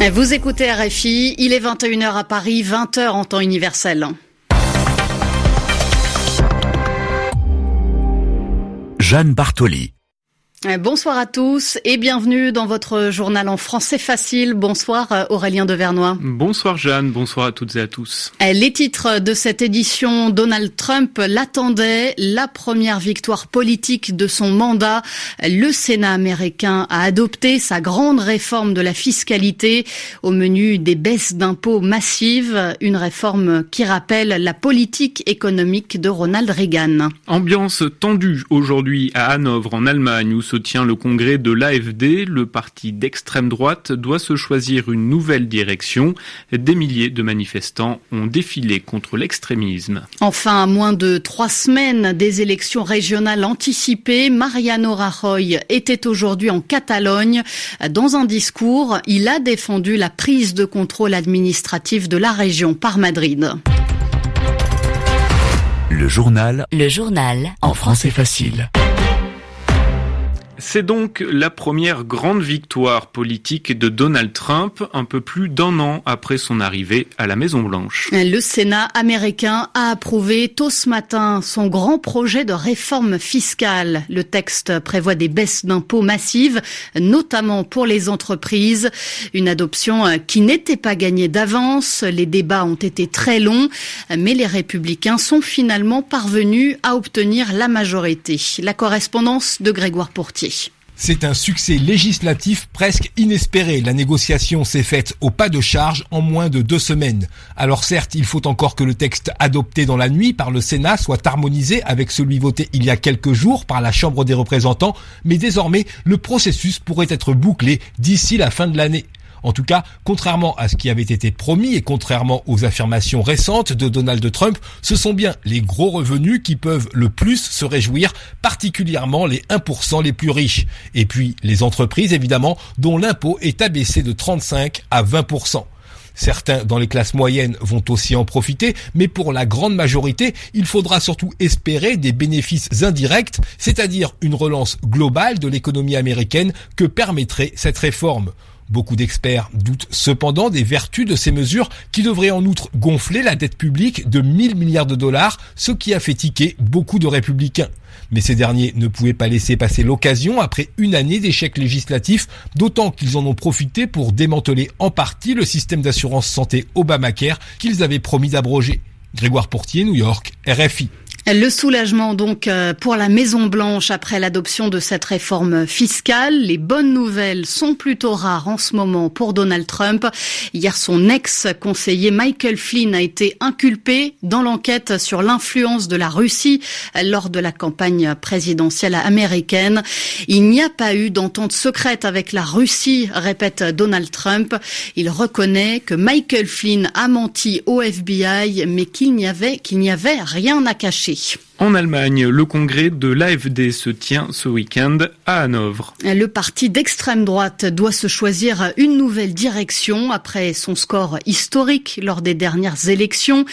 Vous écoutez RFI, il est 21h à Paris, 20h en temps universel. Jeanne Bartoli. Euh, bonsoir à tous et bienvenue dans votre journal en français facile. Bonsoir euh, Aurélien Devernois. Bonsoir Jeanne, bonsoir à toutes et à tous. Euh, les titres de cette édition, Donald Trump l'attendait, la première victoire politique de son mandat. Le Sénat américain a adopté sa grande réforme de la fiscalité au menu des baisses d'impôts massives, une réforme qui rappelle la politique économique de Ronald Reagan. Ambiance tendue aujourd'hui à Hanovre en Allemagne où se tient le congrès de l'AFD, le parti d'extrême droite doit se choisir une nouvelle direction. Des milliers de manifestants ont défilé contre l'extrémisme. Enfin, à moins de trois semaines des élections régionales anticipées, Mariano Rajoy était aujourd'hui en Catalogne. Dans un discours, il a défendu la prise de contrôle administratif de la région par Madrid. Le journal. Le journal. En français facile. C'est donc la première grande victoire politique de Donald Trump, un peu plus d'un an après son arrivée à la Maison-Blanche. Le Sénat américain a approuvé tôt ce matin son grand projet de réforme fiscale. Le texte prévoit des baisses d'impôts massives, notamment pour les entreprises. Une adoption qui n'était pas gagnée d'avance. Les débats ont été très longs, mais les républicains sont finalement parvenus à obtenir la majorité. La correspondance de Grégoire Portier. C'est un succès législatif presque inespéré. La négociation s'est faite au pas de charge en moins de deux semaines. Alors certes, il faut encore que le texte adopté dans la nuit par le Sénat soit harmonisé avec celui voté il y a quelques jours par la Chambre des représentants, mais désormais, le processus pourrait être bouclé d'ici la fin de l'année. En tout cas, contrairement à ce qui avait été promis et contrairement aux affirmations récentes de Donald Trump, ce sont bien les gros revenus qui peuvent le plus se réjouir, particulièrement les 1% les plus riches. Et puis les entreprises, évidemment, dont l'impôt est abaissé de 35 à 20%. Certains dans les classes moyennes vont aussi en profiter, mais pour la grande majorité, il faudra surtout espérer des bénéfices indirects, c'est-à-dire une relance globale de l'économie américaine que permettrait cette réforme. Beaucoup d'experts doutent cependant des vertus de ces mesures qui devraient en outre gonfler la dette publique de 1000 milliards de dollars, ce qui a fait tiquer beaucoup de républicains. Mais ces derniers ne pouvaient pas laisser passer l'occasion après une année d'échecs législatifs, d'autant qu'ils en ont profité pour démanteler en partie le système d'assurance santé Obamacare qu'ils avaient promis d'abroger. Grégoire Portier, New York, RFI. Le soulagement donc euh, pour la Maison Blanche après l'adoption de cette réforme fiscale. Les bonnes nouvelles sont plutôt rares en ce moment pour Donald Trump. Hier, son ex-conseiller Michael Flynn a été inculpé dans l'enquête sur l'influence de la Russie lors de la campagne présidentielle américaine. Il n'y a pas eu d'entente secrète avec la Russie, répète Donald Trump. Il reconnaît que Michael Flynn a menti au FBI, mais qu'il n'y avait, qu'il n'y avait rien à cacher. En Allemagne, le congrès de l'AFD se tient ce week-end à Hanovre. Le parti d'extrême droite doit se choisir une nouvelle direction après son score historique lors des dernières élections.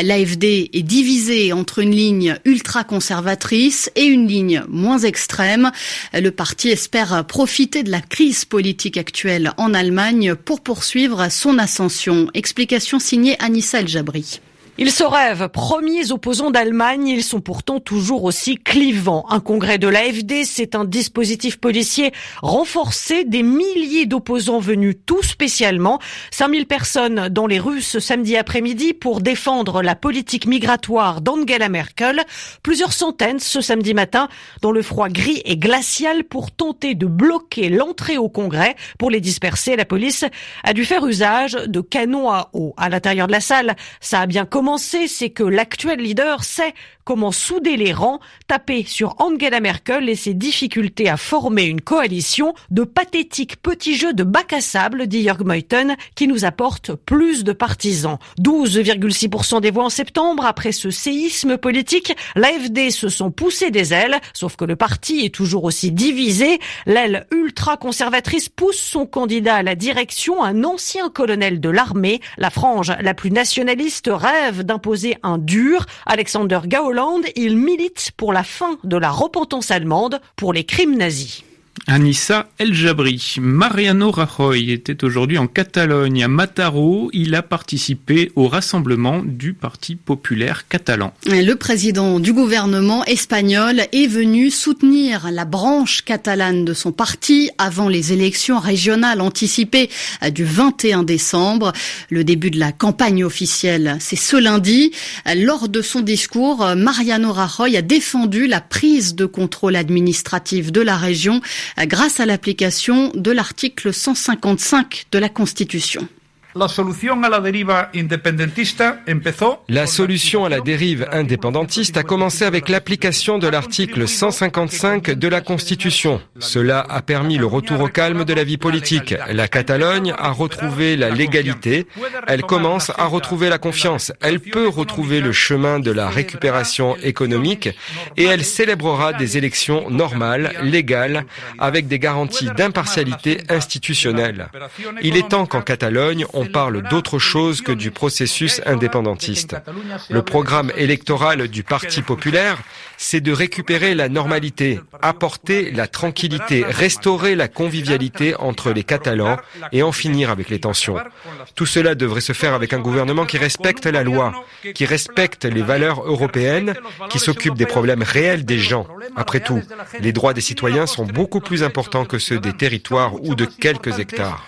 L'AFD est divisée entre une ligne ultra-conservatrice et une ligne moins extrême. Le parti espère profiter de la crise politique actuelle en Allemagne pour poursuivre son ascension. Explication signée Anissa El Jabri. Ils se rêvent premiers opposants d'Allemagne, ils sont pourtant toujours aussi clivants. Un congrès de l'AFD, c'est un dispositif policier renforcé, des milliers d'opposants venus tout spécialement, 5000 personnes dans les rues ce samedi après-midi pour défendre la politique migratoire d'Angela Merkel, plusieurs centaines ce samedi matin dans le froid gris et glacial pour tenter de bloquer l'entrée au congrès. Pour les disperser, la police a dû faire usage de canons à eau. À l'intérieur de la salle, ça a bien commencé commencer, c'est que l'actuel leader sait comment souder les rangs, taper sur Angela Merkel et ses difficultés à former une coalition de pathétiques petits jeux de bac à sable, dit Jörg Meuthen, qui nous apporte plus de partisans. 12,6% des voix en septembre, après ce séisme politique, l'AFD se sont poussés des ailes, sauf que le parti est toujours aussi divisé. L'aile ultra-conservatrice pousse son candidat à la direction, un ancien colonel de l'armée. La frange la plus nationaliste rêve d'imposer un dur. Alexander Gauland, il milite pour la fin de la repentance allemande pour les crimes nazis. Anissa El Jabri. Mariano Rajoy était aujourd'hui en Catalogne, à Mataró. Il a participé au rassemblement du Parti populaire catalan. Le président du gouvernement espagnol est venu soutenir la branche catalane de son parti avant les élections régionales anticipées du 21 décembre. Le début de la campagne officielle, c'est ce lundi. Lors de son discours, Mariano Rajoy a défendu la prise de contrôle administratif de la région grâce à l'application de l'article 155 de la Constitution. La solution à la dérive indépendantiste a commencé avec l'application de l'article 155 de la Constitution. Cela a permis le retour au calme de la vie politique. La Catalogne a retrouvé la légalité. Elle commence à retrouver la confiance. Elle peut retrouver le chemin de la récupération économique et elle célébrera des élections normales, légales, avec des garanties d'impartialité institutionnelle. Il est temps qu'en Catalogne, on parle d'autre chose que du processus indépendantiste. Le programme électoral du Parti populaire, c'est de récupérer la normalité, apporter la tranquillité, restaurer la convivialité entre les Catalans et en finir avec les tensions. Tout cela devrait se faire avec un gouvernement qui respecte la loi, qui respecte les valeurs européennes, qui s'occupe des problèmes réels des gens. Après tout, les droits des citoyens sont beaucoup plus importants que ceux des territoires ou de quelques hectares.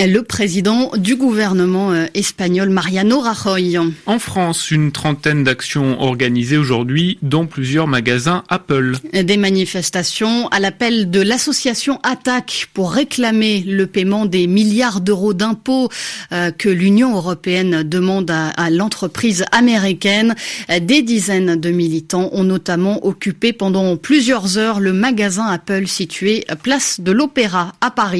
Le président du gouvernement euh, espagnol, Mariano Rajoy. En France, une trentaine d'actions organisées aujourd'hui dans plusieurs magasins Apple. Des manifestations à l'appel de l'association Attaque pour réclamer le paiement des milliards d'euros d'impôts euh, que l'Union européenne demande à, l'entreprise américaine. Des dizaines de militants ont notamment occupé pendant plusieurs heures le magasin Apple situé place de l'Opéra à Paris.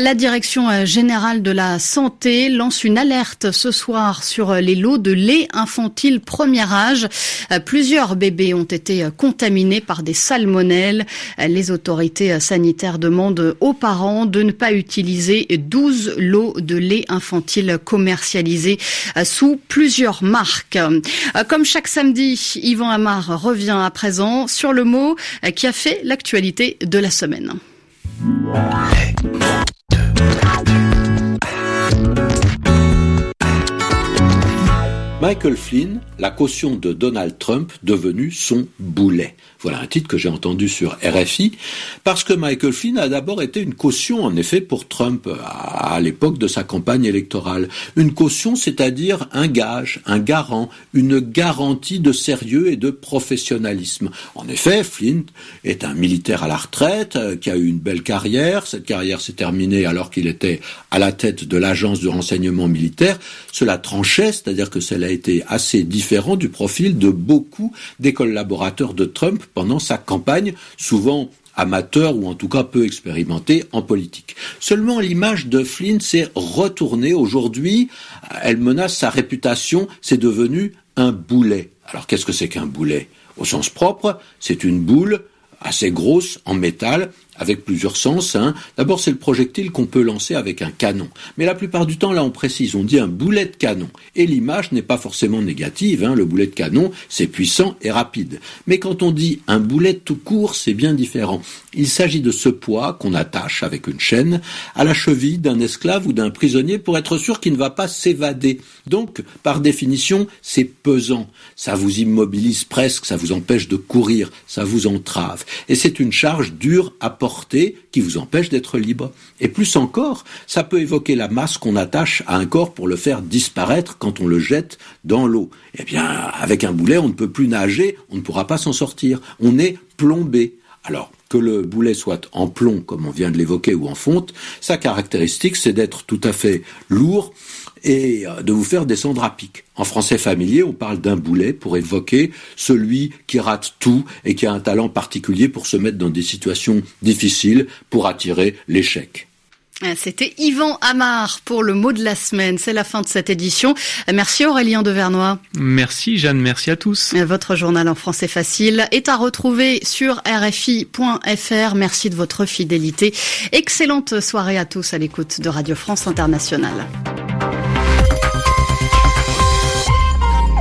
La direction euh, générale de la santé lance une alerte ce soir sur les lots de lait infantile premier âge. Euh, plusieurs bébés ont été contaminés par des salmonelles. Les autorités sanitaires demandent aux parents de ne pas utiliser 12 lots de lait infantile commercialisés euh, sous plusieurs marques. Comme chaque samedi, Yvan Amar revient à présent sur le mot qui a fait l'actualité de la semaine. Michael Flynn, la caution de Donald Trump devenue son boulet. Voilà un titre que j'ai entendu sur RFI, parce que Michael Flynn a d'abord été une caution, en effet, pour Trump à l'époque de sa campagne électorale. Une caution, c'est-à-dire un gage, un garant, une garantie de sérieux et de professionnalisme. En effet, Flynn est un militaire à la retraite, euh, qui a eu une belle carrière. Cette carrière s'est terminée alors qu'il était à la tête de l'agence de renseignement militaire. Cela tranchait, c'est-à-dire que cela a été assez différent du profil de beaucoup des collaborateurs de Trump pendant sa campagne, souvent amateur ou en tout cas peu expérimenté en politique. Seulement l'image de Flynn s'est retournée aujourd'hui, elle menace sa réputation, c'est devenu un boulet. Alors qu'est-ce que c'est qu'un boulet? Au sens propre, c'est une boule assez grosse en métal avec plusieurs sens. Hein. D'abord, c'est le projectile qu'on peut lancer avec un canon. Mais la plupart du temps, là, on précise, on dit un boulet de canon. Et l'image n'est pas forcément négative. Hein. Le boulet de canon, c'est puissant et rapide. Mais quand on dit un boulet tout court, c'est bien différent. Il s'agit de ce poids qu'on attache avec une chaîne à la cheville d'un esclave ou d'un prisonnier pour être sûr qu'il ne va pas s'évader. Donc, par définition, c'est pesant. Ça vous immobilise presque, ça vous empêche de courir, ça vous entrave. Et c'est une charge dure à porter qui vous empêche d'être libre. Et plus encore, ça peut évoquer la masse qu'on attache à un corps pour le faire disparaître quand on le jette dans l'eau. Eh bien, avec un boulet, on ne peut plus nager, on ne pourra pas s'en sortir. On est plombé. Alors, que le boulet soit en plomb, comme on vient de l'évoquer, ou en fonte, sa caractéristique, c'est d'être tout à fait lourd et euh, de vous faire descendre à pic. En français familier, on parle d'un boulet pour évoquer celui qui rate tout et qui a un talent particulier pour se mettre dans des situations difficiles pour attirer l'échec. Ah, c'était Yvan Amar pour le mot de la semaine. C'est la fin de cette édition. Merci Aurélien Devernois. Merci Jeanne, merci à tous. Votre journal en français facile est à retrouver sur rfi.fr. Merci de votre fidélité. Excellente soirée à tous à l'écoute de Radio France Internationale.